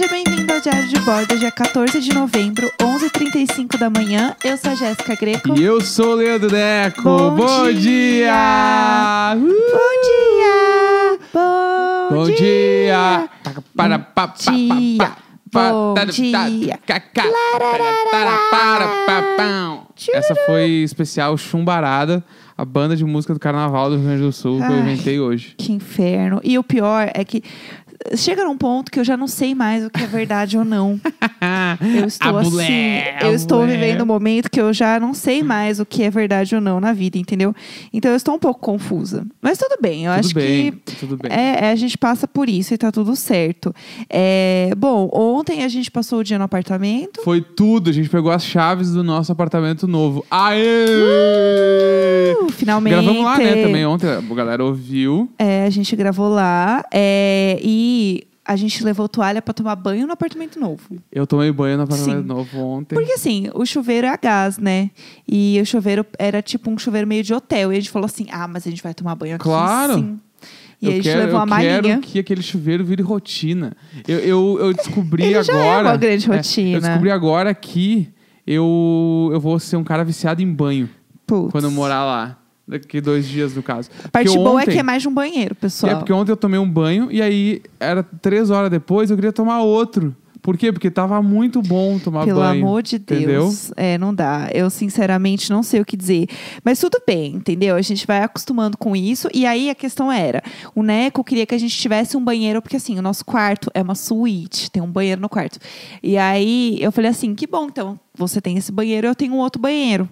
Seja bem-vindo ao Diário de Bordo, dia 14 de novembro, 11h35 da manhã. Eu sou a Jéssica Greco. E eu sou o Leandro Neco. Bom Bom, dia! dia! Uh! Bom dia! Bom, Bom dia! Taca, Para, pa, pa, pa, Bom dia! para, para. Essa foi especial Chumbarada, a banda de música do Carnaval do Rio Grande do Sul que eu Ai. inventei hoje. Que inferno. E o pior é que chega num ponto que eu já não sei mais o que é verdade ou não. Eu estou A assim, mulher, eu estou mulher. vivendo um momento que eu já não sei mais o que é verdade ou não na vida, entendeu? Então eu estou um pouco confusa. Mas tudo bem, eu Tudo acho bem, que tudo bem. é, é, a gente passa por isso e tá tudo certo. É, bom, ontem a gente passou o dia no apartamento. Foi tudo, a gente pegou as chaves do nosso apartamento novo. Aê! Uh, finalmente. Gravamos lá, né, também ontem, a galera ouviu. É, a gente gravou lá. é, e a gente levou toalha pra tomar banho no apartamento novo. Eu tomei banho no apartamento Sim. novo ontem. Porque assim, o chuveiro é a gás, né? E o chuveiro era tipo um chuveiro meio de hotel. E a gente falou assim: ah, mas a gente vai tomar banho aqui. Claro. Sim. E eu a gente quero, levou eu a malinha. quero que aquele chuveiro vire rotina. Eu, eu, eu descobri Ele já agora. é uma grande É, rotina. eu descobri agora que eu, eu vou ser um cara viciado em banho Putz. quando eu morar lá. Daqui dois dias, no caso. A parte boa é que é mais de um banheiro, pessoal. É porque ontem eu tomei um banho e aí era três horas depois eu queria tomar outro. Por quê? Porque tava muito bom tomar Pelo banho. amor de Deus. entendeu? É, não dá. Eu, sinceramente, não sei o que dizer. Mas tudo bem, entendeu? A gente vai acostumando com isso. E aí a questão era: o Neco queria que a gente tivesse um banheiro, porque assim, o nosso quarto é uma suíte, tem um banheiro no quarto. E aí eu falei assim: que bom, então você tem esse banheiro, eu tenho um outro banheiro.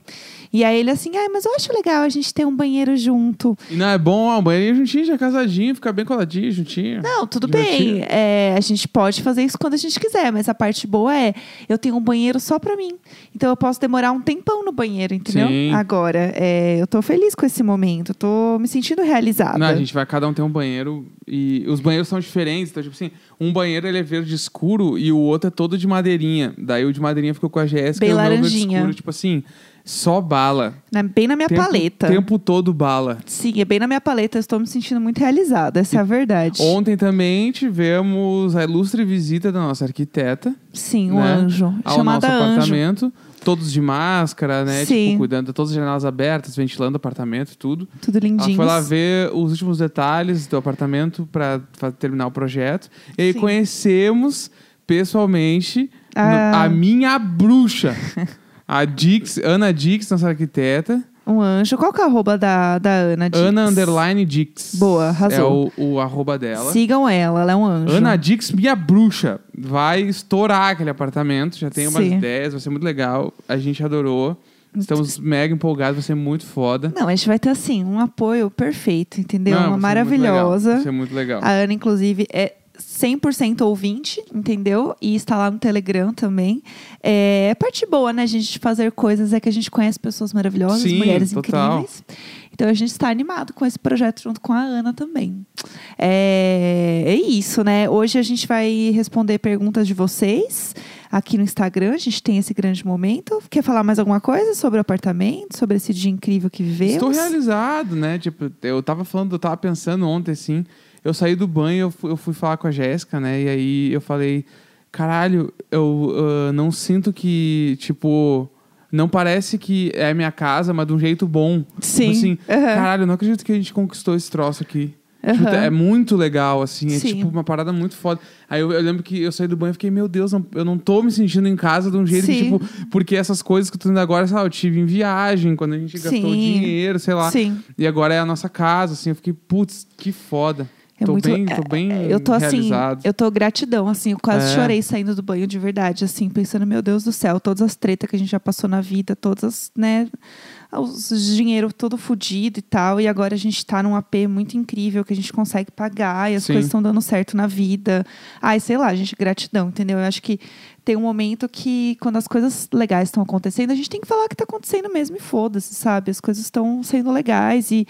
E aí ele assim, ai, mas eu acho legal a gente ter um banheiro junto. E não é bom, ó, um banheiro juntinho, já casadinho, ficar bem coladinho, juntinho. Não, tudo Divertido. bem. É, a gente pode fazer isso quando a gente quiser, mas a parte boa é eu tenho um banheiro só pra mim. Então eu posso demorar um tempão no banheiro, entendeu? Sim. Agora, é, eu tô feliz com esse momento, tô me sentindo realizada. Não, a gente vai cada um ter um banheiro e os banheiros são diferentes. Então, tipo assim, um banheiro ele é verde escuro e o outro é todo de madeirinha. Daí o de madeirinha ficou com a Jéssica Bem e o meu verde escuro, tipo assim, só bala. Na- bem na minha tempo, paleta. tempo todo bala. Sim, é bem na minha paleta, eu estou me sentindo muito realizada, essa é a verdade. Ontem também tivemos a ilustre visita da nossa arquiteta Sim, um né, anjo. ao chamada nosso anjo. apartamento. Todos de máscara, né? Sim. Tipo, cuidando de todas as janelas abertas, ventilando o apartamento, tudo. Tudo Ela lindinho. foi lá ver os últimos detalhes do apartamento para terminar o projeto. E aí Sim. conhecemos pessoalmente Ah. no- a minha bruxa. a Dix, Ana Dix, nossa arquiteta. Um anjo. Qual que é o arroba da, da Ana Dix? Ana Underline Dix. Boa, arrasou. É o, o arroba dela. Sigam ela, ela é um anjo. Ana Dix, minha bruxa, vai estourar aquele apartamento. Já tem umas Sim. ideias, vai ser muito legal. A gente adorou. Estamos mega empolgados, vai ser muito foda. Não, a gente vai ter assim, um apoio perfeito, entendeu? Não, Uma maravilhosa. Vai ser muito legal. A Ana, inclusive, é 100% ouvinte, entendeu? E está lá no Telegram também. É, a parte boa, né, gente, de fazer coisas é que a gente conhece pessoas maravilhosas, Sim, mulheres total. incríveis. Então a gente está animado com esse projeto junto com a Ana também. É, é isso, né? Hoje a gente vai responder perguntas de vocês aqui no Instagram. A gente tem esse grande momento. Quer falar mais alguma coisa sobre o apartamento, sobre esse dia incrível que vivemos? Estou realizado, né? Tipo, eu tava falando, eu tava pensando ontem, assim. Eu saí do banho, eu fui, eu fui falar com a Jéssica, né? E aí eu falei, caralho, eu ah, não sinto que, tipo, não parece que é minha casa, mas de um jeito bom. Sim. Tipo assim, Aham. caralho, eu não acredito que a gente conquistou esse troço aqui. Tipo, Aham. é muito legal, assim. É Sim. tipo uma parada muito foda. Aí eu, eu lembro que eu saí do banho e fiquei, meu Deus, não- eu não tô me sentindo em casa de um jeito que, Sim. tipo, porque essas coisas que eu tô indo agora, sei lá, eu tive em viagem, quando a gente gastou Sim. dinheiro, sei lá. Sim. E agora é a nossa casa, assim. Eu fiquei, putz, que foda. É tô, muito- bem, tô bem É, Eu tô assim, realizado. eu tô gratidão, assim, eu quase É. chorei saindo do banho de verdade, assim, pensando, meu Deus do céu, todas as tretas que a gente já passou na vida, todas as, né, os dinheiro todo fudido e tal, e agora a gente tá num AP muito incrível que a gente consegue pagar e as Sim. coisas estão dando certo na vida. Ai, sei lá, gente, gratidão, entendeu? Eu acho que tem um momento que quando as coisas legais estão acontecendo, a gente tem que falar que tá acontecendo mesmo e foda-se, sabe? As coisas estão sendo legais e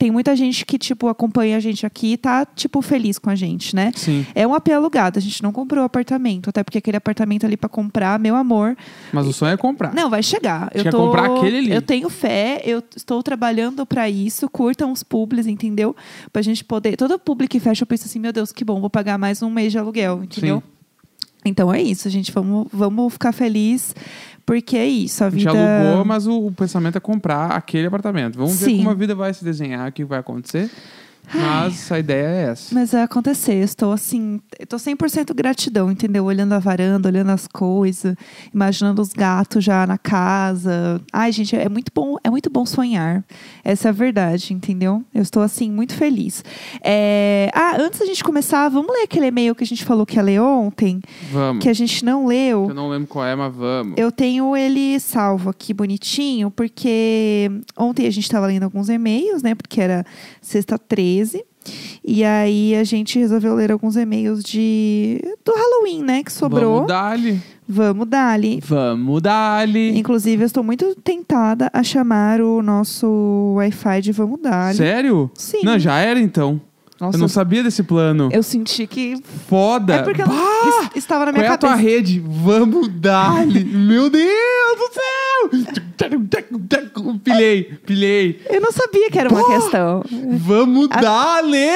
tem muita gente que, tipo, acompanha a gente aqui e tá, tipo, feliz com a gente, né? Sim. É um AP alugado, a gente não comprou apartamento, até porque aquele apartamento ali pra comprar, meu amor. Mas o sonho é comprar. Não, vai chegar. Eu Quer tô, comprar aquele ali. Eu tenho fé, eu estou trabalhando pra isso. Curtam os publis, entendeu? Pra gente poder. Todo publi que fecha, eu penso assim, meu Deus, que bom, vou pagar mais um mês de aluguel, entendeu? Então é isso, gente. Vamos, vamos ficar feliz, porque é isso. A A gente vida. alugou, mas o, o pensamento é comprar aquele apartamento. Vamos ver Sim. como a vida vai se desenhar, o que vai acontecer. Mas a ideia é essa. Mas vai acontecer. Eu Estou assim, estou 100% gratidão, entendeu? Olhando a varanda, olhando as coisas, imaginando os gatos já na casa. Ai, gente, é muito bom, é muito bom sonhar. Essa é a verdade, entendeu? Eu estou assim muito feliz. É, Ah, antes da gente começar, vamos ler aquele e-mail que a gente falou que ia ler ontem, Vamos. que a gente não leu. Eu não lembro qual é, mas vamos. Eu tenho ele salvo aqui bonitinho, porque ontem a gente estava lendo alguns e-mails, né? Porque era sexta 13. E aí a gente resolveu ler alguns e-mails de do Halloween, né? Que sobrou. Vamos dar-lhe. Vamos dar-lhe. Vamos dar-lhe. Inclusive, eu estou muito tentada a chamar o nosso Wi-Fi de Vamos dar-lhe. Sério? Sim. Não, já era então. Nossa, eu não sabia desse plano. eu senti que. Foda. É porque Bah! es- estava na Qual minha é a tua cabeça. rede? Vamos dar-lhe. Meu Deus do céu! Pilhei, pilhei. Eu não sabia que era uma Pô! questão. Vamos dar-lhe!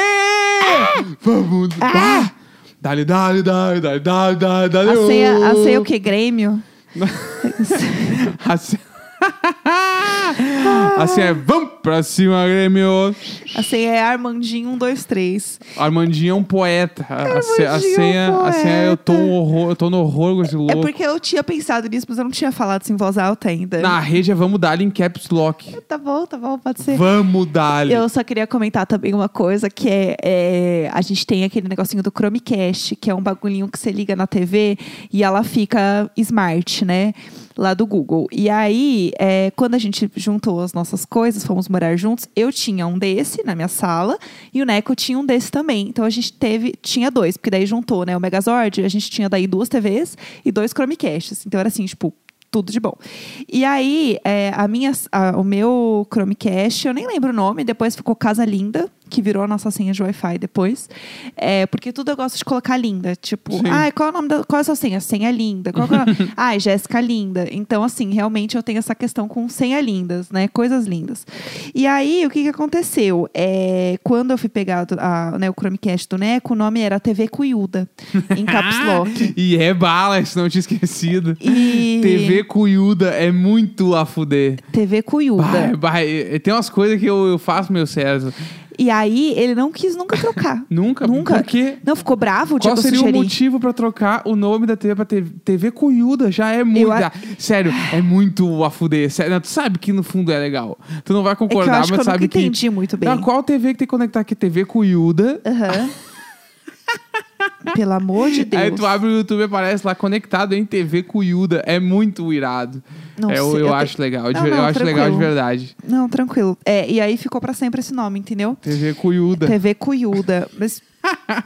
Vamos Ah! dar! Dá-lhe, dá-lhe, dá-lhe, dá-lhe, dá-lhe, dá-lhe, dá-lhe. A ceia, a ceia o quê? Grêmio? A ce- Assim é, vamos pra cima, Grêmio. A ceia é Armandinho 1, 2, 3. Armandinho é um poeta. A, a, senha, é um a senha eu tô um horror, eu tô no horror com esse É louco. porque eu tinha pensado nisso, mas eu não tinha falado isso em voz alta ainda. Na rede é vamos dar-lhe em caps lock. Tá bom, tá bom, pode ser. Vamos dar-lhe. Eu só queria comentar também uma coisa que é, é, a gente tem aquele negocinho do Chromecast, que é um bagulhinho que você liga na TV e ela fica smart, né? Lá do Google. E aí, é, quando a gente juntou as nossas coisas, fomos morar juntos, eu tinha um desse na minha sala e o Neco tinha um desse também. Então a gente teve, tinha dois, porque daí juntou, né? O Megazord, a gente tinha daí duas TVs e dois Chromecasts. Então era assim, tipo, tudo de bom. E aí, é, a minha, a- o meu Chromecast, eu nem lembro o nome, depois ficou Casa Linda, que virou a nossa senha de Wi-Fi depois. É, porque tudo eu gosto de colocar linda. Tipo, Sim. ai, qual é o nome da. Qual é a sua senha? Senha linda. Qual é ai, Jéssica Linda. Então, assim, realmente eu tenho essa questão com senha lindas, né? Coisas lindas. E aí, o que, que aconteceu? É, quando eu fui pegar do- a, né, o Chromecast do Neco, o nome era TV Cuiuda, em Caps Lock. e é bala, se não tinha esquecido. E... TV Cuiuda é muito a fuder. TV Cuiuda. Bah, bah, eh, tem umas coisas que eu, eu faço meu cérebro. E aí, ele não quis nunca trocar. Nunca? Nunca. Por quê? Não, ficou bravo o Qual seria o motivo pra trocar o nome da TV pra TV, TV Cuiuda? Já é muito. a- Sério, é muito a fuder. Sério, não, tu sabe que no fundo é legal. Tu não vai É que eu concordar, acho que mas eu nunca sabe que. entendi muito bem. Ah, qual TV que tem que conectar aqui? TV Cuiuda. Aham. Pelo amor de Deus. Aí tu abre o YouTube e aparece lá conectado em TV Cuiuda. É muito irado. Não É, eu sei, eu, eu acho te- legal. Não, eu não, acho legal de verdade. Não, tranquilo. É, e aí ficou pra sempre esse nome, entendeu? TV Cuiuda. TV Cuiuda. Mas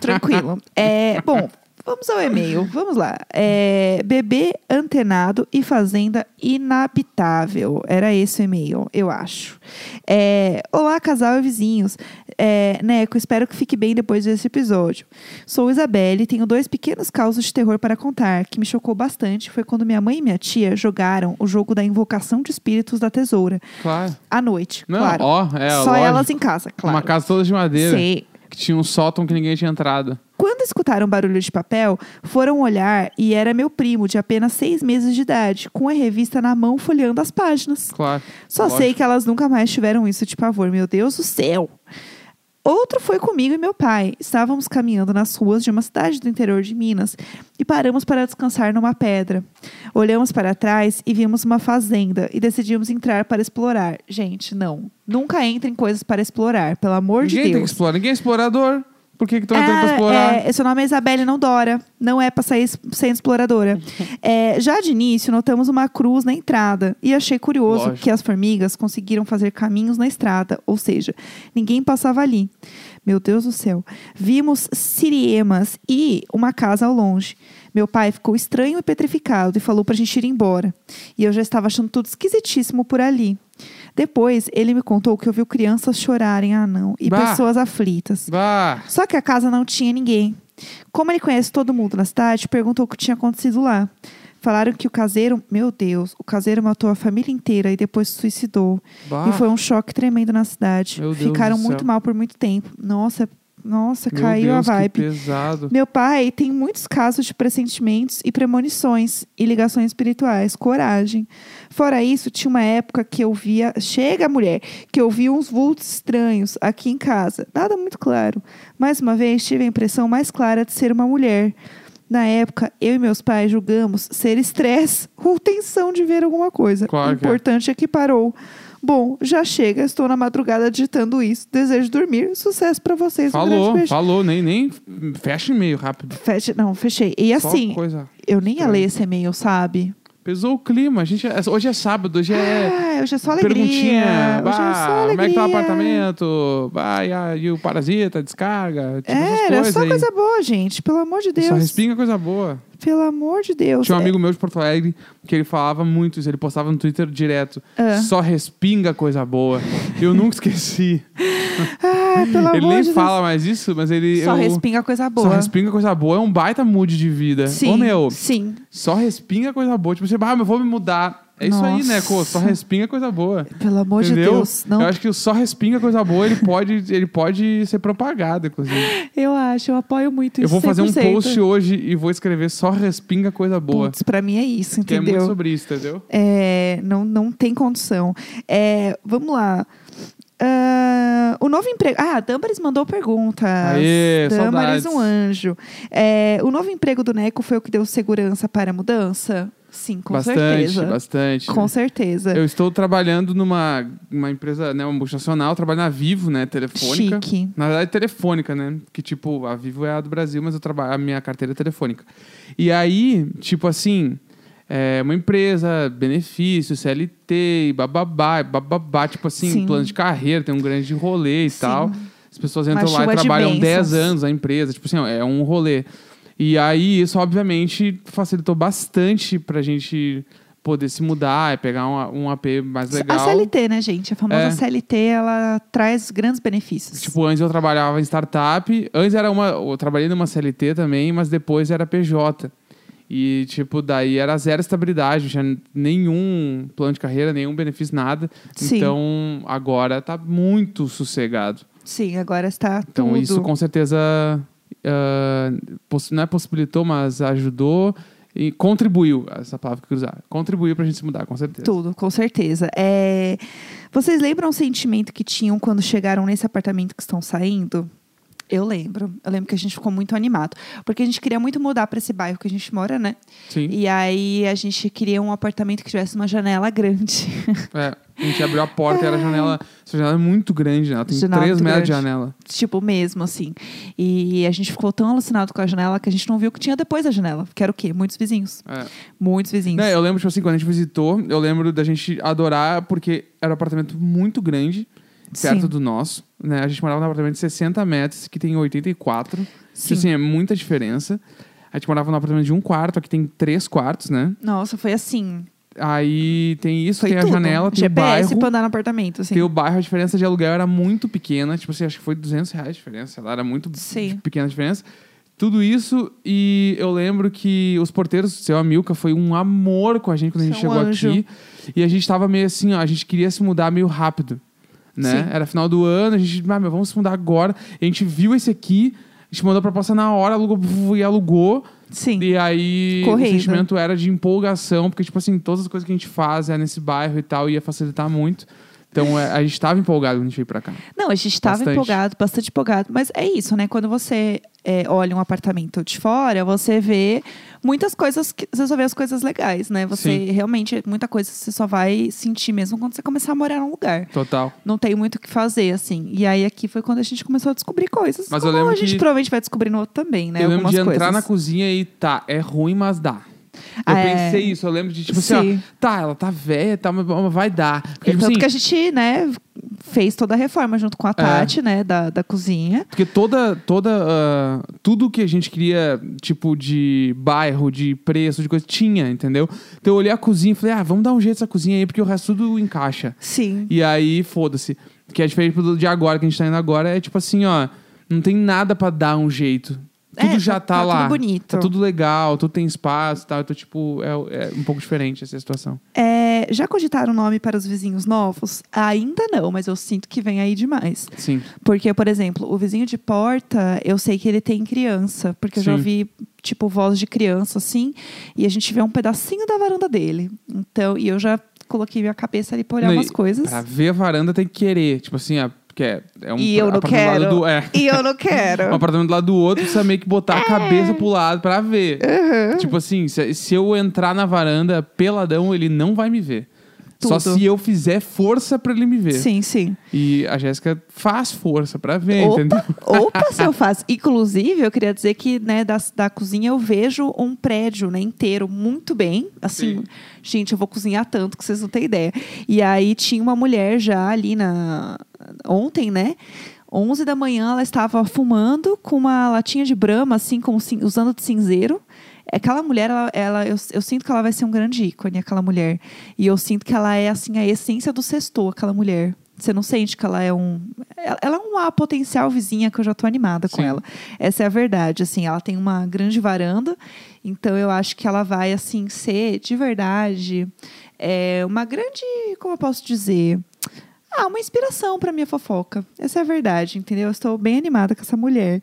tranquilo. É, bom, vamos ao e-mail. Vamos lá. É, bebê antenado e fazenda inabitável. Era esse o e-mail, eu acho. É, Olá, casal e vizinhos. É, Neco, espero que fique bem depois desse episódio. Sou Isabelle e tenho dois pequenos causos de terror para contar, que me chocou bastante. Foi quando minha mãe e minha tia jogaram o jogo da invocação de espíritos da tesoura. Claro. À noite, Não, claro. ó, é, Só lógico. elas em casa, claro. Uma casa toda de madeira. Sei. Que tinha um sótão que ninguém tinha entrado. Quando escutaram barulho de papel, foram olhar e era meu primo, de apenas seis meses de idade, com a revista na mão folheando as páginas. Claro. Só Lógico. sei que elas nunca mais tiveram isso de pavor. Meu Deus do céu! Outro foi comigo e meu pai. Estávamos caminhando nas ruas de uma cidade do interior de Minas e paramos para descansar numa pedra. Olhamos para trás e vimos uma fazenda e decidimos entrar para explorar. Gente, não. Nunca entrem em coisas para explorar, pelo amor Ninguém de tem que Deus. explorar. Ninguém é explorador. Por que que estão entrando pra Ah, explorar? é, seu nome é Isabelle, não Dora. Não é pra sair sendo exploradora. É, já de início, notamos uma cruz na entrada. E achei curioso Lógico. que as formigas conseguiram fazer caminhos na estrada. Ou seja, ninguém passava ali. Meu Deus do céu. Vimos siriemas e uma casa ao longe. Meu pai ficou estranho e petrificado e falou pra gente ir embora. E eu já estava achando tudo esquisitíssimo por ali. Depois, ele me contou que ouviu crianças chorarem, ah não, e Bah. pessoas aflitas. Bah, Só que a casa não tinha ninguém. Como ele conhece todo mundo na cidade, perguntou o que tinha acontecido lá. Falaram que o caseiro, meu Deus, o caseiro matou a família inteira e depois se suicidou. bah. E foi um choque tremendo na cidade. Meu Ficaram muito mal por muito tempo. Nossa, Nossa, Meu caiu Deus, a vibe. pesado. Meu pai tem muitos casos de pressentimentos e premonições e ligações espirituais. Coragem. Fora isso, tinha uma época que eu via. Chega, mulher! Que eu via uns vultos estranhos aqui em casa. Nada muito claro. Mais uma vez, tive a impressão mais clara de ser uma mulher. Na época, eu e meus pais julgamos ser estresse ou tensão de ver alguma coisa. Claro o é. importante é que parou. Bom, já chega, estou na madrugada digitando isso. Desejo dormir. Sucesso pra vocês. Um grande Falou, beijo. falou, nem, nem fecha e-mail rápido. Feche, não, fechei. E assim, coisa. eu nem ia ler esse e-mail, sabe? Pesou o clima. A gente, é- hoje é sábado, hoje é. Ah, hoje é só alegria. Perguntinha, hoje é bah, só alegria. como é que tá o apartamento? Vai, e o parasita, descarga, tipo É, era só aí. coisa boa, gente. Pelo amor de Deus. Só respinga coisa boa. Pelo amor de Deus. Tinha um É, amigo meu de Porto Alegre que ele falava muito isso, ele postava no Twitter direto. Ah. Só respinga coisa boa. Eu nunca esqueci. Ah, pelo ele amor nem de fala mais isso, mas ele. Só eu- respinga coisa boa. Só respinga coisa boa. É um baita mood de vida. Sim, Ô, meu, sim. só respinga coisa boa. Tipo, você, ah, eu vou me mudar. É isso aí, né? Só Nossa. respinga coisa boa. Pelo amor de Entendeu? Deus. Não, Eu acho que o só respinga coisa boa, ele pode, ele pode ser propagado, inclusive. eu acho, eu apoio muito Eu isso. vou fazer um 100%. post hoje e vou escrever só respinga coisa boa. Putz, pra mim é isso, que é muito entendeu? sobre isso, entendeu? É, não, não tem condição. É, vamos lá. Ah, o novo emprego. Ah, a Damaris mandou perguntas. Aê, saudades. um anjo. É, o novo emprego do Neco foi o que deu segurança para a mudança? Sim, com bastante, certeza. bastante. Com certeza. Eu estou trabalhando numa uma empresa, né, uma multinacional, trabalho na Vivo, né, telefônica. Chique. Na verdade, telefônica, né? Que, tipo, a Vivo é a do Brasil, mas eu trabalho, a minha carteira é telefônica. E aí, tipo assim, é uma empresa, benefício, CLT, bababá, bababá, tipo assim, Sim. plano de carreira, tem um grande rolê e Sim. tal. As pessoas Uma entram lá chuva e trabalham bênçãos. 10 anos a empresa, tipo assim, ó, é um rolê. E aí, isso, obviamente, facilitou bastante pra gente poder se mudar e pegar um, um AP mais legal. A CLT, né, gente? A famosa É. CLT, ela traz grandes benefícios. Tipo, antes eu trabalhava em startup. Antes era uma. Eu trabalhei numa CLT também, mas depois era PJ. E, tipo, daí era zero estabilidade, não tinha nenhum plano de carreira, nenhum benefício, nada. Sim. Então, agora tá muito sossegado. Sim, agora está Então, tudo. isso com certeza poss- não é possibilitou, mas ajudou e contribuiu. Essa palavra que eu usar. Contribuiu pra gente se mudar, com certeza. Tudo, com certeza. É, Vocês lembram o sentimento que tinham quando chegaram nesse apartamento que estão saindo? Eu lembro. Eu lembro que a gente ficou muito animado. Porque a gente queria muito mudar para esse bairro que a gente mora, né? Sim. E aí a gente queria um apartamento que tivesse uma janela grande. É, a gente abriu a porta e era a janela. Essa janela é muito grande, né? Ela tem Janela 3 muito metros de janela. tipo, mesmo, assim. E a gente ficou tão alucinado com a janela que a gente não viu o que tinha depois da janela. Que era o quê? Muitos vizinhos. É. Muitos vizinhos. Né, eu lembro, tipo assim, quando a gente visitou, eu lembro da gente adorar, porque era um apartamento muito grande, perto Sim. do nosso. Né? A gente morava num apartamento de 60 metros, que tem 84. Sim. Assim, é muita diferença. A gente morava num apartamento de um quarto, aqui tem três quartos, né? Nossa, foi assim. Aí tem isso, Foi tem tudo. a janela, tem o GPS bairro. pra andar no apartamento, assim. Tem o bairro, a diferença de aluguel era muito pequena. Tipo assim, acho que foi 200 reais a diferença. Ela era muito Sim. pequena a diferença. Tudo isso, e eu lembro que os porteiros, seu Amilca, foi um amor com a gente quando a gente chegou anjo. aqui. E a gente tava meio assim, ó, a gente queria se mudar meio rápido. Né? Sim. Era final do ano, a gente, ah, meu, vamos se mudar agora. A gente viu esse aqui, a gente mandou a proposta na hora, alugou e alugou. Sim. E aí o sentimento era de empolgação, porque, tipo assim, todas as coisas que a gente faz é nesse bairro e tal, ia facilitar muito. Então é, a gente tava empolgado quando a gente veio pra cá. Não, a gente estava empolgado, bastante empolgado. Mas é isso, né? Quando você é, olha um apartamento de fora, você vê muitas coisas, que, você só vê as coisas legais, né? Você Sim. realmente, muita coisa você só vai sentir mesmo quando você começar a morar num lugar. Total. Não tem muito o que fazer, assim. E aí aqui foi quando a gente começou a descobrir coisas. Mas eu lembro a gente que- provavelmente vai descobrir no outro também, né? eu lembro Algumas de entrar coisas. na cozinha e tá, é ruim, mas dá. Eu Ah, é. pensei isso, eu lembro de tipo assim, Sim. ó, tá, ela tá velha, tá, mas vai dar. Porque, tipo tanto assim, que a gente, né, fez toda a reforma junto com a Tati, né, da, da cozinha. Porque toda, toda, ah, tudo que a gente queria, tipo, de bairro, de preço, de coisa, tinha, entendeu? Então eu olhei a cozinha e falei, ah, vamos dar um jeito nessa cozinha aí, porque o resto tudo encaixa. Sim. E aí, foda-se. Que é diferente do de agora, que a gente tá indo agora, é tipo assim, ó, não tem nada pra dar um jeito. Tudo É, já tá- tá, lá. tudo bonito. Tá tudo legal, tudo tem espaço e tal. Então, tipo, é, é um pouco diferente essa situação. É, já cogitaram nome para os vizinhos novos? Ainda não, mas eu sinto que vem aí demais. Sim. Porque, por exemplo, o vizinho de porta, eu sei que ele tem criança, porque eu já ouvi, tipo, voz de criança, assim, e a gente vê um pedacinho da varanda dele. Então, e eu já coloquei minha cabeça ali pra olhar Não, umas coisas. Pra ver a varanda tem que querer. Tipo assim, é, porque é, é um E eu não quero. do- é. E eu não quero. um apartamento do lado do outro, você meio que botar a cabeça pro lado pra ver. Uhum. Tipo assim, se, se eu entrar na varanda peladão, ele não vai me ver. Só Tudo. se eu fizer força pra ele me ver. Sim, sim. E a Jéssica faz força pra ver, entendeu? Opa, opa, se eu faço. Inclusive, eu queria dizer que, né, da, da cozinha eu vejo um prédio, né, inteiro muito bem. Assim, Sim. gente, eu vou cozinhar tanto que vocês não têm ideia. E aí tinha uma mulher já ali na ontem, né? 11 da manhã ela estava fumando com uma latinha de brama, assim, com, usando de cinzeiro. Aquela mulher, ela, ela- eu, eu sinto que ela vai ser um grande ícone, aquela mulher. E eu sinto que ela é, assim, a essência do sextou, aquela mulher. Você não sente que ela é um. Ela é uma potencial vizinha que eu já tô animada com Sim. ela. Essa é a verdade. Assim, ela tem uma grande varanda, então eu acho que ela vai, assim, ser de verdade é, uma grande. Como eu posso dizer? Ah, uma inspiração para minha fofoca. Essa é a verdade, entendeu? Eu estou bem animada com essa mulher.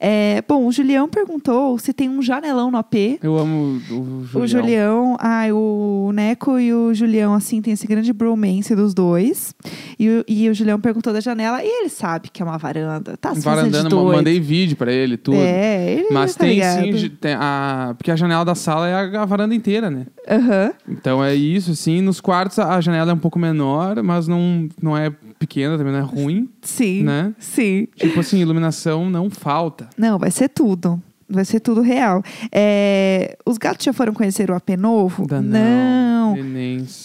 É, bom, o Julião perguntou se tem um janelão no AP. Eu amo o Julião. O Julião, ai, o Neco e o Julião, assim, tem esse grande bromance dos dois. E, o- e o Julião perguntou da janela e ele sabe que é uma varanda. Tá se de Varandando, mandei vídeo pra ele, tudo. É, ele Mas tá tem ligado. sim, tem a, porque a janela da sala é a, a varanda inteira, né? Aham. Então é isso, assim. Nos quartos a janela é um pouco menor, mas não, não é pequena, também não é ruim, Sim. né? Sim. Tipo assim, iluminação não falta. Não, vai ser tudo. Vai ser tudo real. É, os gatos já foram conhecer o AP novo? Não.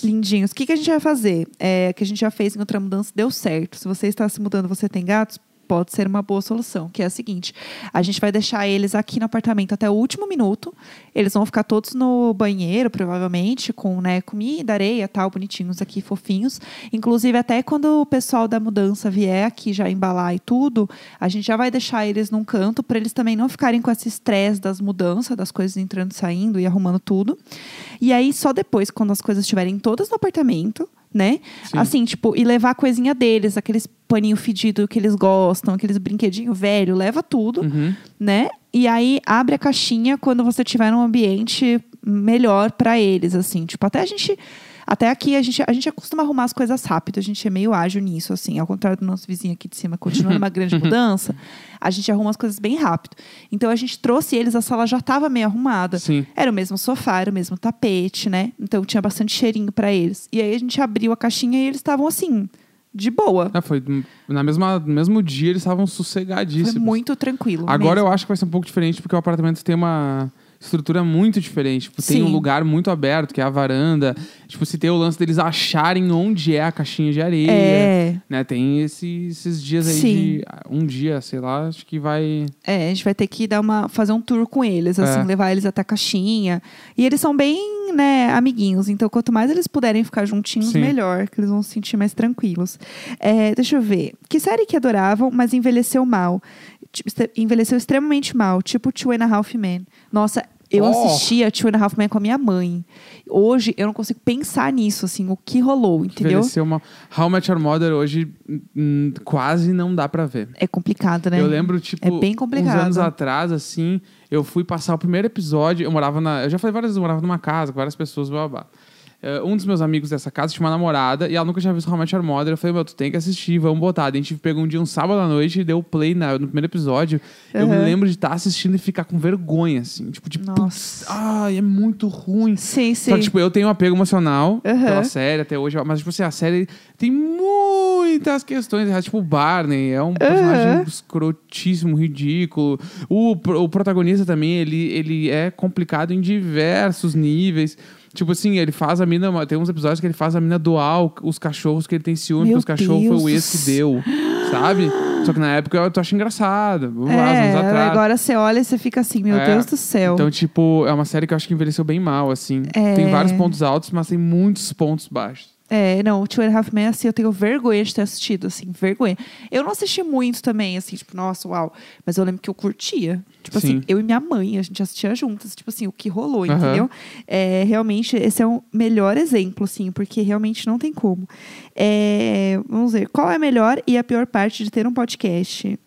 Lindinhos. O que, que a gente vai fazer? É, que a gente já fez em outra mudança, deu certo. Se você está se mudando, você tem gatos, pode ser uma boa solução. Que é a seguinte: a gente vai deixar eles aqui no apartamento até o último minuto. Eles vão ficar todos no banheiro, provavelmente, com né, comida, areia, tal, bonitinhos aqui, fofinhos. Inclusive, até quando o pessoal da mudança vier aqui já embalar e tudo, a gente já vai deixar eles num canto para eles também não ficarem com esse estresse das mudanças, das coisas entrando e saindo e arrumando tudo. E aí, só depois, quando as coisas estiverem todas no apartamento, né? Sim. Assim, tipo, e levar a coisinha deles, aqueles paninho fedido que eles gostam, aqueles brinquedinho velho, leva tudo, Uhum. né? E aí abre a caixinha quando você tiver num ambiente melhor pra eles, assim, tipo, até a gente até aqui a gente, a gente acostuma arrumar as coisas rápido, a gente é meio ágil nisso, assim, ao contrário do nosso vizinho aqui de cima, continua numa grande mudança, a gente arruma as coisas bem rápido. Então a gente trouxe eles, a sala já estava meio arrumada. Sim. Era o mesmo sofá, era o mesmo tapete, né? Então tinha bastante cheirinho pra eles. E aí a gente abriu a caixinha e eles estavam assim, de boa. Ah, foi na mesma, no mesmo dia eles estavam Foi sossegadíssimos. muito tranquilo. Agora mesmo. eu acho que vai ser um pouco diferente, porque o apartamento tem uma estrutura muito diferente. Tipo, tem Sim. um lugar muito aberto, que é a varanda. Tipo, se tem o lance deles acharem onde é a caixinha de areia. É, Né? Tem esse- esses dias aí Sim. de um dia, sei lá, acho que vai. é, a gente vai ter que dar uma, fazer um tour com eles, assim, É. levar eles até a caixinha. E eles são bem, né, amiguinhos. Então, quanto mais eles puderem ficar juntinhos, Sim. melhor, que eles vão se sentir mais tranquilos. É, deixa eu ver. Que série que adoravam, mas envelheceu mal? Envelheceu extremamente mal, tipo Two and a Half Men. Nossa, eu Oh. assistia Two and a Half Men com a minha mãe. Hoje, eu não consigo pensar nisso, assim, o que rolou, entendeu? Envelhecer uma. How Much Your Mother hoje hum, quase não dá pra ver. É complicado, né? Eu lembro, tipo, É bem complicado. uns anos atrás, assim, eu fui passar o primeiro episódio. Eu morava na. Eu já falei várias vezes, eu morava numa casa com várias pessoas, blá blá. blá. Eh, um dos meus amigos dessa casa tinha uma namorada e ela nunca tinha visto How I Met Your Mother. Eu falei, meu, tu tem que assistir, vamos botar. Daí a gente pegou um dia, um sábado à noite e deu play na- no primeiro episódio. Eu me lembro de estar assistindo e ficar com vergonha, assim. Tipo, de Nossa. ai, é muito ruim. Sim, sim. Só que, tipo, eu tenho um apego emocional Aham. pela série até hoje. Mas, tipo assim, a série tem muitas questões. é, Tipo, o Barney é um personagem Aham. escrotíssimo, ridículo. O, o protagonista também, ele, ele é complicado em diversos níveis. Tipo assim, ele faz a mina... Tem uns episódios que ele faz a mina doar o- os cachorros que ele tem ciúme, Meu porque os cachorros foi o Deus. ex que deu. Sabe? Só que na época eu, acho engraçado. Lá, uns anos É, atrás. agora você olha e você fica assim, meu É, Deus do céu. Então, tipo, é uma série que eu acho que envelheceu bem mal, assim. É. Tem vários pontos altos, mas tem muitos pontos baixos. É, não, o Two and a Half Men, assim, eu tenho vergonha de ter assistido, assim, vergonha. Eu não assisti muito também, assim, tipo, nossa, uau. Mas eu lembro que eu curtia. Tipo Sim. assim, eu e minha mãe, a gente assistia juntas, tipo assim, o que rolou, Aham. entendeu? É, realmente, esse é um melhor exemplo, assim, porque realmente não tem como. É, vamos ver, qual é a melhor e a pior parte de ter um podcast?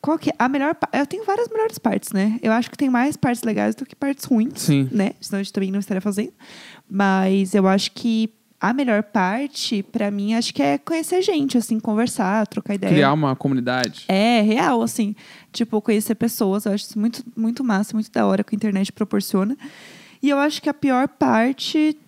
Qual que é a melhor Eu tenho várias melhores partes, né? Eu acho que tem mais partes legais do que partes ruins Sim. né? Senão a gente também não estaria fazendo. Mas eu acho que a melhor parte, pra mim, acho que é conhecer gente, assim, conversar, trocar ideia. Criar uma comunidade. É, real, assim. Tipo, conhecer pessoas. Eu acho isso muito, muito massa, muito da hora que a internet proporciona. E eu acho que a pior parte.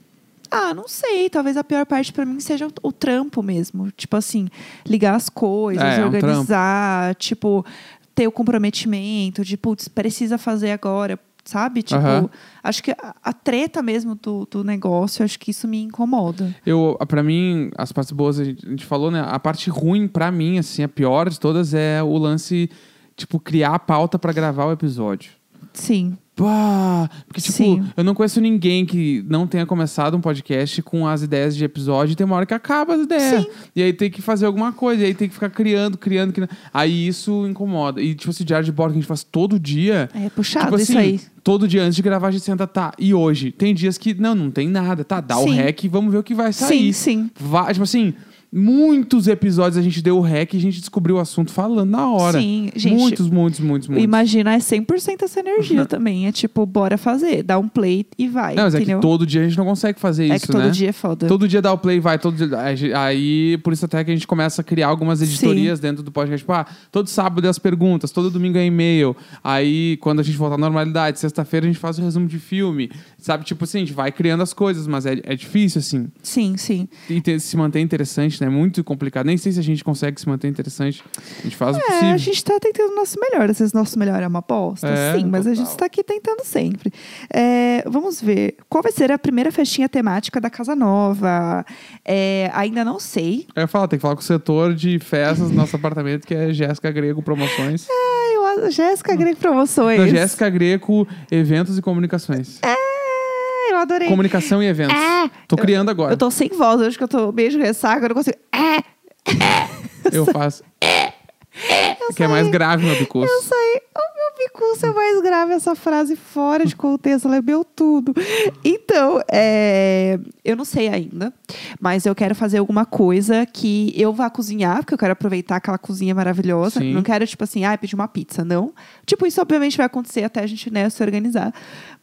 Ah, não sei. Talvez a pior parte pra mim seja o, trampo mesmo. Tipo assim, ligar as coisas, É, é um organizar, tipo, ter o comprometimento de, putz, precisa fazer agora, sabe? Tipo, acho que a, a treta mesmo do, do negócio, acho que isso me incomoda. Eu, para mim, as partes boas, a gente, a gente falou, né? A parte ruim, pra mim, assim, a pior de todas é o lance, tipo, criar a pauta pra gravar o episódio. Sim. Porque, tipo, Sim. eu não conheço ninguém que não tenha começado um podcast com as ideias de episódio e tem uma hora que acaba as ideias. Sim. E aí tem que fazer alguma coisa, e aí tem que ficar criando, criando, criando. Aí isso incomoda. E, tipo, esse diário de bordo que a gente faz todo dia. É puxado tipo assim, isso aí. todo dia antes de gravar a gente senta, tá, e hoje? Tem dias que, não, não tem nada, tá, dá o Sim. rec e vamos ver o que vai Sim, sair. sim. Va- tipo assim, muitos episódios a gente deu o rec e a gente descobriu o assunto falando na hora. Sim, gente. Muitos, muitos, muitos, muitos. Imaginar é 100% essa energia também. É tipo, bora fazer. Dá um play e vai. Não, mas é entendeu? que todo dia a gente não consegue fazer É isso, que todo né? dia é foda. Todo dia dá o play, vai, todo dia. Aí- por isso até que a gente começa a criar algumas editorias dentro do podcast. Tipo, ah, todo sábado é as perguntas, todo domingo é e-mail. Aí, quando a gente voltar à normalidade, sexta-feira a gente faz o resumo de filme. Sabe, tipo assim, a gente vai criando as coisas, mas é, é difícil, assim. Sim, sim. E ter- se manter interessante, né? Muito complicado. Nem sei se a gente consegue se manter interessante. A gente faz o É, possível. a gente tá tentando o nosso melhor. Às vezes nosso melhor é uma aposta. É, sim, mas a total. gente está aqui tentando sempre. É, vamos ver. Qual vai ser a primeira festinha temática da Casa Nova? É, ainda não sei. Eu ia falar, tem que falar com o setor de festas do nosso apartamento, que é Jéssica Grego Promoções. Ai, eu, Jéssica Greg Promoções. Não, Jéssica Greco, eventos e comunicações. É, eu adorei. Comunicação e eventos. É. Tô criando agora. Eu tô sem voz, hoje que eu tô meio de ressaca, eu não consigo. É, Eu faço. eu que é mais grave no bicurso. Eu sei. O meu bicurso é mais grave essa frase fora de contexto, ela lembeu tudo. Então, é, eu não sei ainda, mas eu quero fazer alguma coisa que eu vá cozinhar, porque eu quero aproveitar aquela cozinha maravilhosa. Sim. Não quero, tipo assim, ah, pedir uma pizza, não. Tipo, isso obviamente vai acontecer até a gente né, se organizar.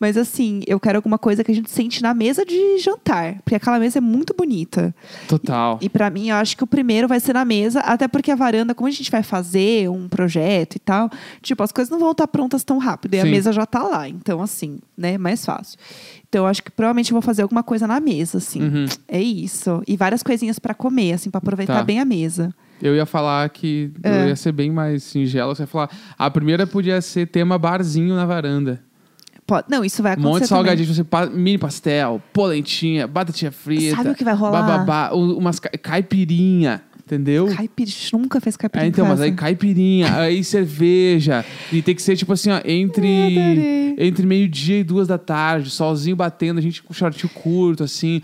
Mas assim, eu quero alguma coisa que a gente sente na mesa de jantar, porque aquela mesa é muito bonita. Total. E pra mim, eu acho que o primeiro vai ser na mesa, até porque a varanda, como a gente vai fazer um projeto e tal, tipo, as coisas não vão estar prontas tão rápido. E a Sim. mesa já tá lá. Então, assim, né, mais fácil. Então, eu acho que provavelmente eu vou fazer alguma coisa na mesa, assim. Uhum. É isso. E várias coisinhas pra comer, assim, pra aproveitar Tá. bem a mesa. Eu ia falar que É. eu ia ser bem mais singelo. Você ia falar, a primeira podia ser tema barzinho na varanda. Pode- Não, isso vai Um acontecer. monte de salgadinho, você pa- mini pastel, polentinha, batatinha frita. Sabe o que vai rolar? Bababá, umas ca- caipirinha, entendeu? Caipira, a gente nunca fez caipira. É, então, mas aí caipirinha, aí cerveja. E tem que ser tipo assim, ó, entre, entre meio-dia e duas da tarde, solzinho batendo, a gente com shortinho curto, assim.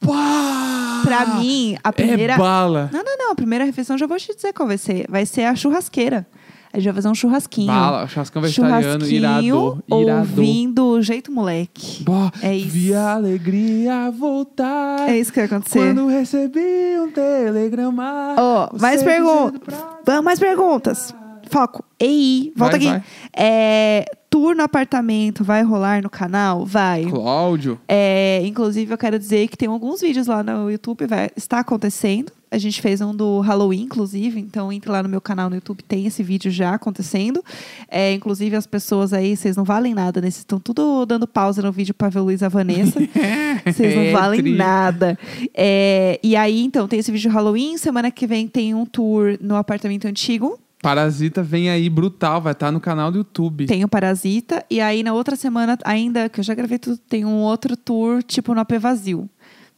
Pá! Pra mim, a primeira. É bala. Não, não, não. A primeira refeição já vou te dizer qual vai ser. Vai ser a churrasqueira. A gente vai fazer um churrasquinho. Bala, churrascão vegetariano, irado. Churrasquinho, Irado. ouvindo o jeito moleque. Bah, É isso. Vi a alegria voltar. É isso que vai acontecer. Quando recebi um telegrama. Ó, você mais perguntas. pra- mais perguntas. Foco. Ei, volta Vai, aqui. vai. É, tour no apartamento vai rolar no canal? Vai. Cláudio. É, inclusive, eu quero dizer que tem alguns vídeos lá no YouTube, vai, está acontecendo. A gente fez um do Halloween, inclusive, então entre lá no meu canal no YouTube, tem esse vídeo já acontecendo. É, inclusive, as pessoas aí, vocês não valem nada, né? Vocês estão tudo dando pausa no vídeo para ver o Luiz e a Vanessa. Vocês não É, valem nada. É, e aí, então, tem esse vídeo de Halloween. Semana que vem tem um tour no apartamento antigo. Parasita vem aí brutal, vai estar no canal do YouTube. Tem o Parasita. E aí, na outra semana, ainda, que eu já gravei tudo, tem um outro tour, tipo, no AP Vazio.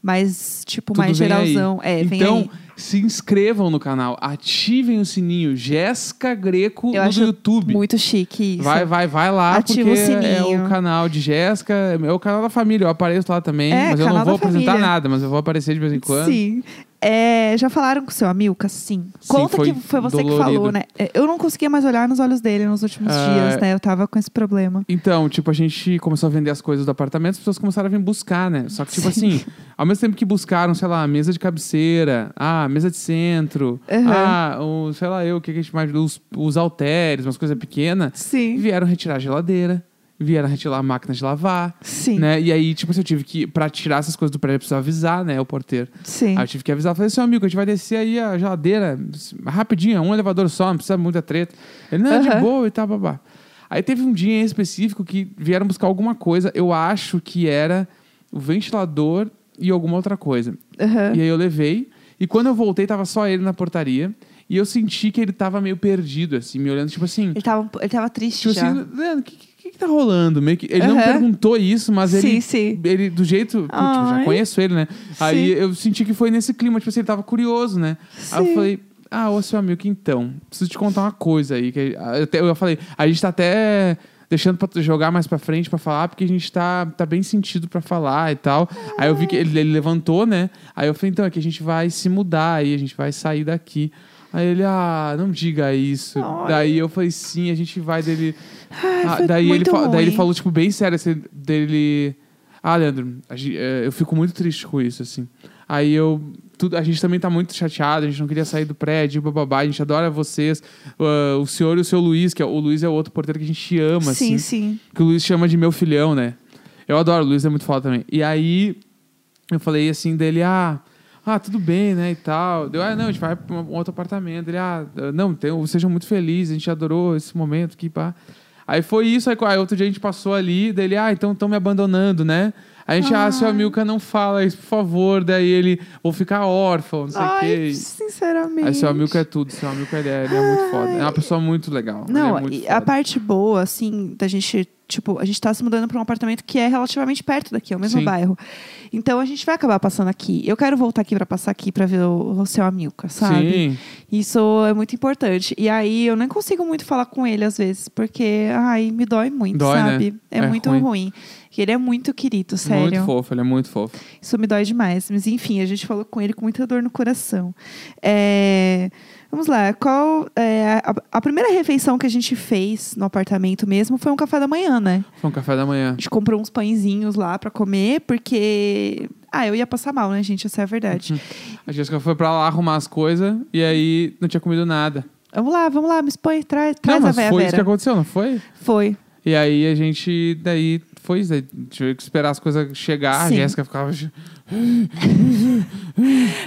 Mas, tipo, Tudo mais vem aí. geralzão. É, vem então, aí. Se inscrevam no canal, ativem o sininho. Jéssica Greco Eu no YouTube. Muito chique isso. Vai, vai, vai lá, Ativa porque o sininho. é o canal de Jéssica, é o canal da família. Eu apareço lá também, É, mas eu canal não vou da apresentar família. nada, mas eu vou aparecer de vez em quando. Sim. É, já falaram com o seu Amilca? Sim. Sim, Conta foi que foi você que dolorido. falou, né? É, Eu não conseguia mais olhar nos olhos dele nos últimos Ah, dias, né? Eu tava com esse problema. Então, tipo, a gente começou a vender as coisas do apartamento, as pessoas começaram a vir buscar, né? Só que, tipo Sim. assim, ao mesmo tempo que buscaram, sei lá, mesa de cabeceira, ah, mesa de centro, Uhum. ah, o, sei lá eu, o que a gente mais. Os, os halteres, umas coisas pequenas, Sim. vieram retirar a geladeira, vieram retirar a máquina de lavar. Sim. Né? E aí, tipo, assim, eu tive que, pra tirar essas coisas do prédio, eu precisava avisar, né, o porteiro. Sim. Aí eu tive que avisar, falei, seu amigo, a gente vai descer aí a geladeira rapidinho, um elevador só, não precisa muita treta. Ele, não, de Aham. boa e tal, babá. Aí teve um dia em específico que vieram buscar alguma coisa, eu acho que era o ventilador e alguma outra coisa. Aham. E aí eu levei, e quando eu voltei, tava só ele na portaria, e eu senti que ele tava meio perdido, assim, me olhando, tipo assim... Ele, tava, ele tava triste Tipo já. assim, o que, que, que tá rolando? Meio que, ele não Aham. perguntou isso, mas sim, ele sim. ele, do jeito. putz, eu já conheço ele, né? Aí Sim. eu senti que foi nesse clima, tipo assim, ele tava curioso, né? Aí Sim. eu falei, ah, ô seu amigo, então, preciso te contar uma coisa aí. Que, até- eu falei, a gente tá até deixando pra jogar mais pra frente pra falar, porque a gente tá, tá bem sentido pra falar e tal. Aí eu vi que ele, ele levantou, né? Aí eu falei, então, é que a gente vai se mudar aí, a gente vai sair daqui. Aí ele, ah, não diga isso. Ai. Daí eu falei, sim, a gente vai dele. Ah, foi daí, ele fa- daí ele ruim. falou, tipo, bem sério, assim, dele. Ah, Leandro, eh, eu fico muito triste com isso, assim. Aí eu. Tudo, a gente também tá muito chateado, a gente não queria sair do prédio, bababá, a gente adora vocês. Ah, o senhor e o seu Luiz, que é, o Luiz é o outro porteiro que a gente ama, sim, assim. sim. Que o Luiz chama de meu filhão, né? Eu adoro, o Luiz é muito foda também. E aí eu falei assim dele, ah. Ah, tudo bem, né, e tal. Deu, ah, não, a gente vai para um outro apartamento. Ele, ah, não, tem, sejam muito felizes, a gente adorou esse momento aqui, pá. Aí foi isso, aí, aí outro dia a gente passou ali, dele, ah, então estão me abandonando, né? A gente, ah, seu Amilcar, não fala isso, por favor. Daí ele, vou ficar órfão, não sei o quê. sinceramente. Aí seu Amilcar é tudo, seu Amilcar ele é, ele é muito foda. É uma pessoa muito legal. ele Não, é muito a parte boa, assim, da gente, tipo, a gente tá se mudando pra um apartamento que é relativamente perto daqui, é o mesmo Sim. bairro. Então a gente vai acabar passando aqui. Eu quero voltar aqui pra passar aqui pra ver o, o seu Amilcar, sabe? Sim. Isso é muito importante. E aí eu nem consigo muito falar com ele às vezes, porque, ai, me dói muito, Dói, né? sabe? É, É muito ruim. ruim. Ele é muito querido, sério. Muito fofo, ele é muito fofo. Isso me dói demais. Mas enfim, a gente falou com ele com muita dor no coração. É, Vamos lá. Qual é, a, a primeira refeição que a gente fez no apartamento mesmo foi um café da manhã, né? Foi um café da manhã. A gente comprou uns pãezinhos lá pra comer, porque. Ah, eu ia passar mal, né, gente? Essa é a verdade. A Jéssica foi pra lá arrumar as coisas e aí não tinha comido nada. Vamos lá, vamos lá, me expõe, traz, não, traz a mas véia foi isso que aconteceu, não foi? Foi. E aí a gente, daí foi isso. Tive que esperar as coisas chegar. Sim. A Jéssica ficava.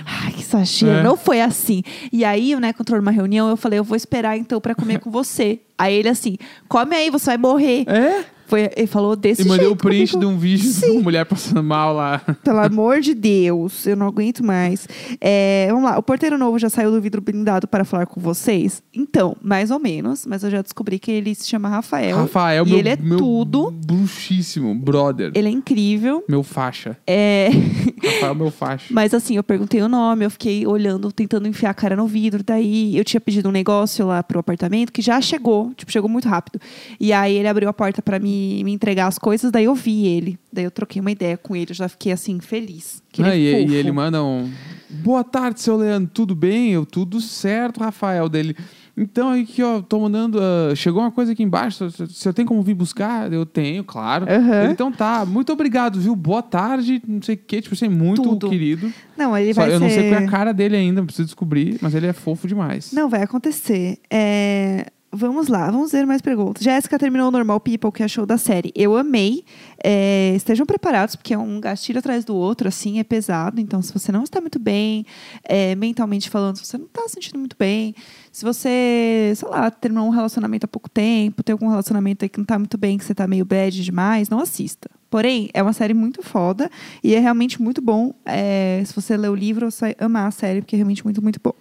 Ai, que exagero. É. Não foi assim. E aí, o Neco entrou numa reunião, eu falei, eu vou esperar então pra comer com você. Aí ele assim, come aí, você vai morrer. É? Foi, ele falou desse E jeito. mandei o print comigo. de um vídeo de uma mulher passando mal lá. Pelo amor de Deus, eu não aguento mais. É, vamos lá, o porteiro novo já saiu do vidro blindado para falar com vocês? Então, mais ou menos, mas eu já descobri que ele se chama Rafael. Rafael, e meu, ele é meu tudo. bruxíssimo, brother. Ele é incrível. Meu faixa. É, Rafael, meu faixa. mas assim, eu perguntei o nome, eu fiquei olhando, tentando enfiar a cara no vidro. Daí eu tinha pedido um negócio lá pro apartamento que já chegou, tipo, chegou muito rápido. E aí ele abriu a porta para me, me entregar as coisas, daí eu vi ele. Daí eu troquei uma ideia com ele, eu já fiquei assim, feliz. Que Não, ele é e, e ele manda um. Boa tarde, seu Leandro. Tudo bem? Eu tudo certo, Rafael dele. Então, aí que, ó, tô mandando. ah, chegou uma coisa aqui embaixo. Se eu tenho como vir buscar, eu tenho, claro. Ele, então tá, muito obrigado, viu? Boa tarde, não sei o quê. Tipo assim, muito Tudo. querido. Não, ele Só vai eu ser... não sei qual é a cara dele ainda, preciso descobrir, mas ele é fofo demais. Não, vai acontecer. É, Vamos lá, vamos ver mais perguntas. Jéssica terminou o Normal People, que achou da série. Eu amei. É, estejam preparados, porque é um gatilho atrás do outro, assim, é pesado. Então, se você não está muito bem, é, mentalmente falando, se você não está se sentindo muito bem, se você, sei lá, terminou um relacionamento há pouco tempo, tem algum relacionamento aí que não está muito bem, que você está meio bad demais, não assista. Porém, é uma série muito foda e é realmente muito bom. É, se você ler o livro, você vai amar a série, porque é realmente muito, muito bom.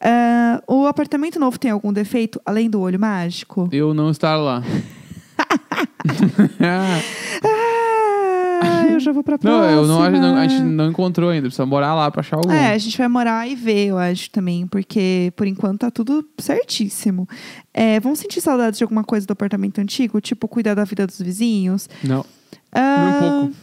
Ah, o apartamento novo tem algum defeito, além do olho mágico? Eu não estar lá. Eu já vou pra Não, próxima. eu não, não- a gente não encontrou ainda. Precisa morar lá pra achar algum. É, a gente vai morar e ver, eu acho também, porque por enquanto tá tudo certíssimo. É, vamos sentir saudades de alguma coisa do apartamento antigo? Tipo, cuidar da vida dos vizinhos? Não. Ah, pouco.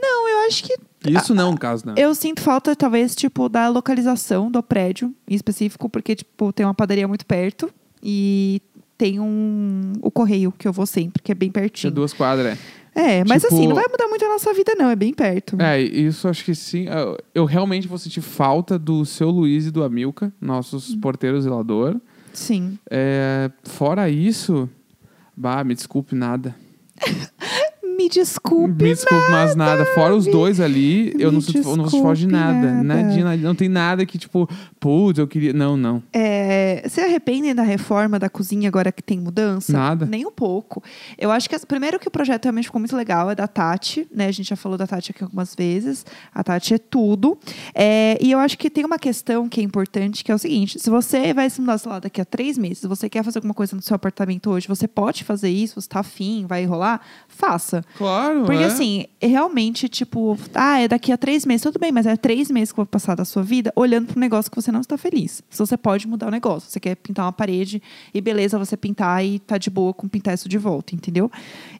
Não, eu acho que Isso não, no caso, não. eu sinto falta, talvez, tipo, da localização do prédio em específico, porque, tipo, tem uma padaria muito perto e tem um o correio que eu vou sempre, que é bem pertinho. duas quadras, É, mas Tipo- assim, não vai mudar muito a nossa vida, não, é bem perto. é. É, isso acho que sim. Eu, eu realmente vou sentir falta do seu Luiz e do Amilca, nossos porteiros zelador. Sim. É, fora isso, bah, me desculpe nada. Me desculpe. me desculpe, mas nada. Fora os dois ali, eu não eu não sinto falta de desculpe nada. nada. Não tem nada que, tipo, putz, eu queria. Não, não. É, se arrependem da reforma da cozinha agora que tem mudança? Nada. Nem um pouco. Eu acho que, primeiro, que o projeto realmente ficou muito legal, é da Tati, né? A gente já falou da Tati aqui algumas vezes. A Tati é tudo. É, e eu acho que tem uma questão que é importante, que é o seguinte: se você vai se mudar, sei lá, daqui a três meses, você quer fazer alguma coisa no seu apartamento hoje, você pode fazer isso, você tá afim, vai rolar, faça. Claro. Porque é. assim, realmente, tipo, ah, é daqui a três meses, tudo bem, mas é três meses que eu vou passar da sua vida olhando para um negócio que você não está feliz. Se você pode mudar o negócio. Você quer pintar uma parede e beleza, você pintar e tá de boa com pintar isso de volta, entendeu?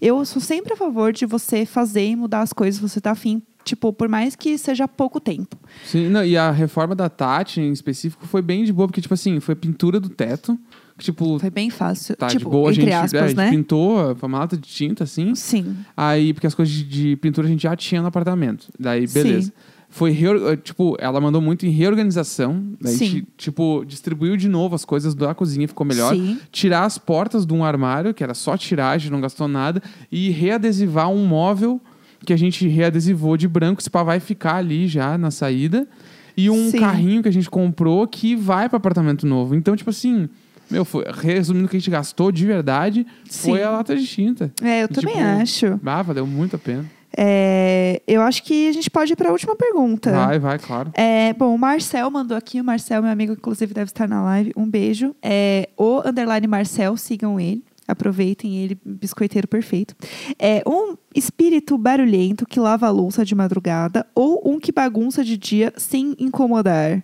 Eu sou sempre a favor de você fazer e mudar as coisas, você tá afim. Tipo, por mais que seja pouco tempo. Sim, não, e a reforma da Tati, em específico, foi bem de boa, porque, tipo assim, foi pintura do teto. Tipo, Foi bem fácil. tá tipo, de boa, a gente, aspas, é, a gente né? pintou, foi uma lata de tinta, assim. Sim. Aí, porque as coisas de, pintura a gente já tinha no apartamento. Daí, Sim. beleza. Foi, reor- eh, tipo, ela mandou muito em reorganização. Daí, a Sim. gente, tipo, distribuiu de novo as coisas da cozinha, ficou melhor. Sim. Tirar as portas de um armário, que era só gente não gastou nada. E readesivar um móvel que a gente readesivou de branco. Esse pá vai ficar ali já na saída. E um Sim. carrinho que a gente comprou que vai para apartamento novo. Então, tipo assim... Meu, foi, resumindo o que a gente gastou de verdade, foi Sim. a lata de tinta. É, eu E, também tipo, acho. Ah, valeu muito a pena. É, eu acho que a gente pode ir para a última pergunta. Vai, vai, claro. É, bom, o Marcel mandou aqui. O Marcel, meu amigo, inclusive deve estar na live. Um beijo. É, o underline Marcel, sigam ele. Aproveitem ele, biscoiteiro perfeito. É um espírito barulhento que lava a louça de madrugada ou um que bagunça de dia sem incomodar.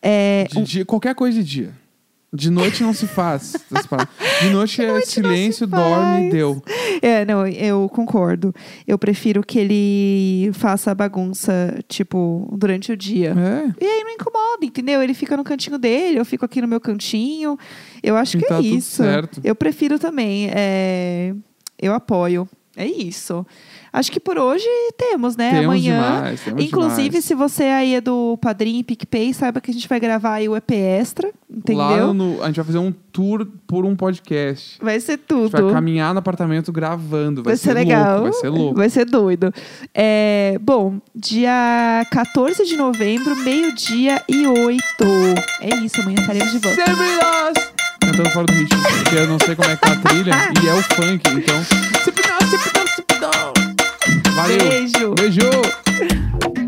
É, De dia, qualquer coisa de dia. De noite não se faz. De noite é silêncio, dorme, deu. É, não, eu concordo. Eu prefiro que ele faça a bagunça, tipo, durante o dia. É. E aí não incomoda, entendeu? Ele fica no cantinho dele, eu fico aqui no meu cantinho. Eu acho E que tá é isso. certo. Eu prefiro também. é, Eu apoio. É isso. Acho que por hoje temos, né? Temos Amanhã. demais, temos Inclusive, demais. se você aí é do Padrim e PicPay, saiba que a gente vai gravar aí o EP Extra, entendeu? Lá no, a gente vai fazer um tour por um podcast. Vai ser A tudo. gente vai caminhar no apartamento gravando. Vai, Vai ser, legal. louco. Vai ser louco. Vai ser doido. É, bom, dia 14 de novembro, meio-dia e oito. É isso, amanhã estaremos de volta. Sempre nós! Cantando fora do ritmo. Porque eu não sei como é que é a trilha. e é o funk, então. Sempre nós, sempre nós, sempre nós. Valeu. Beijo. Beijo.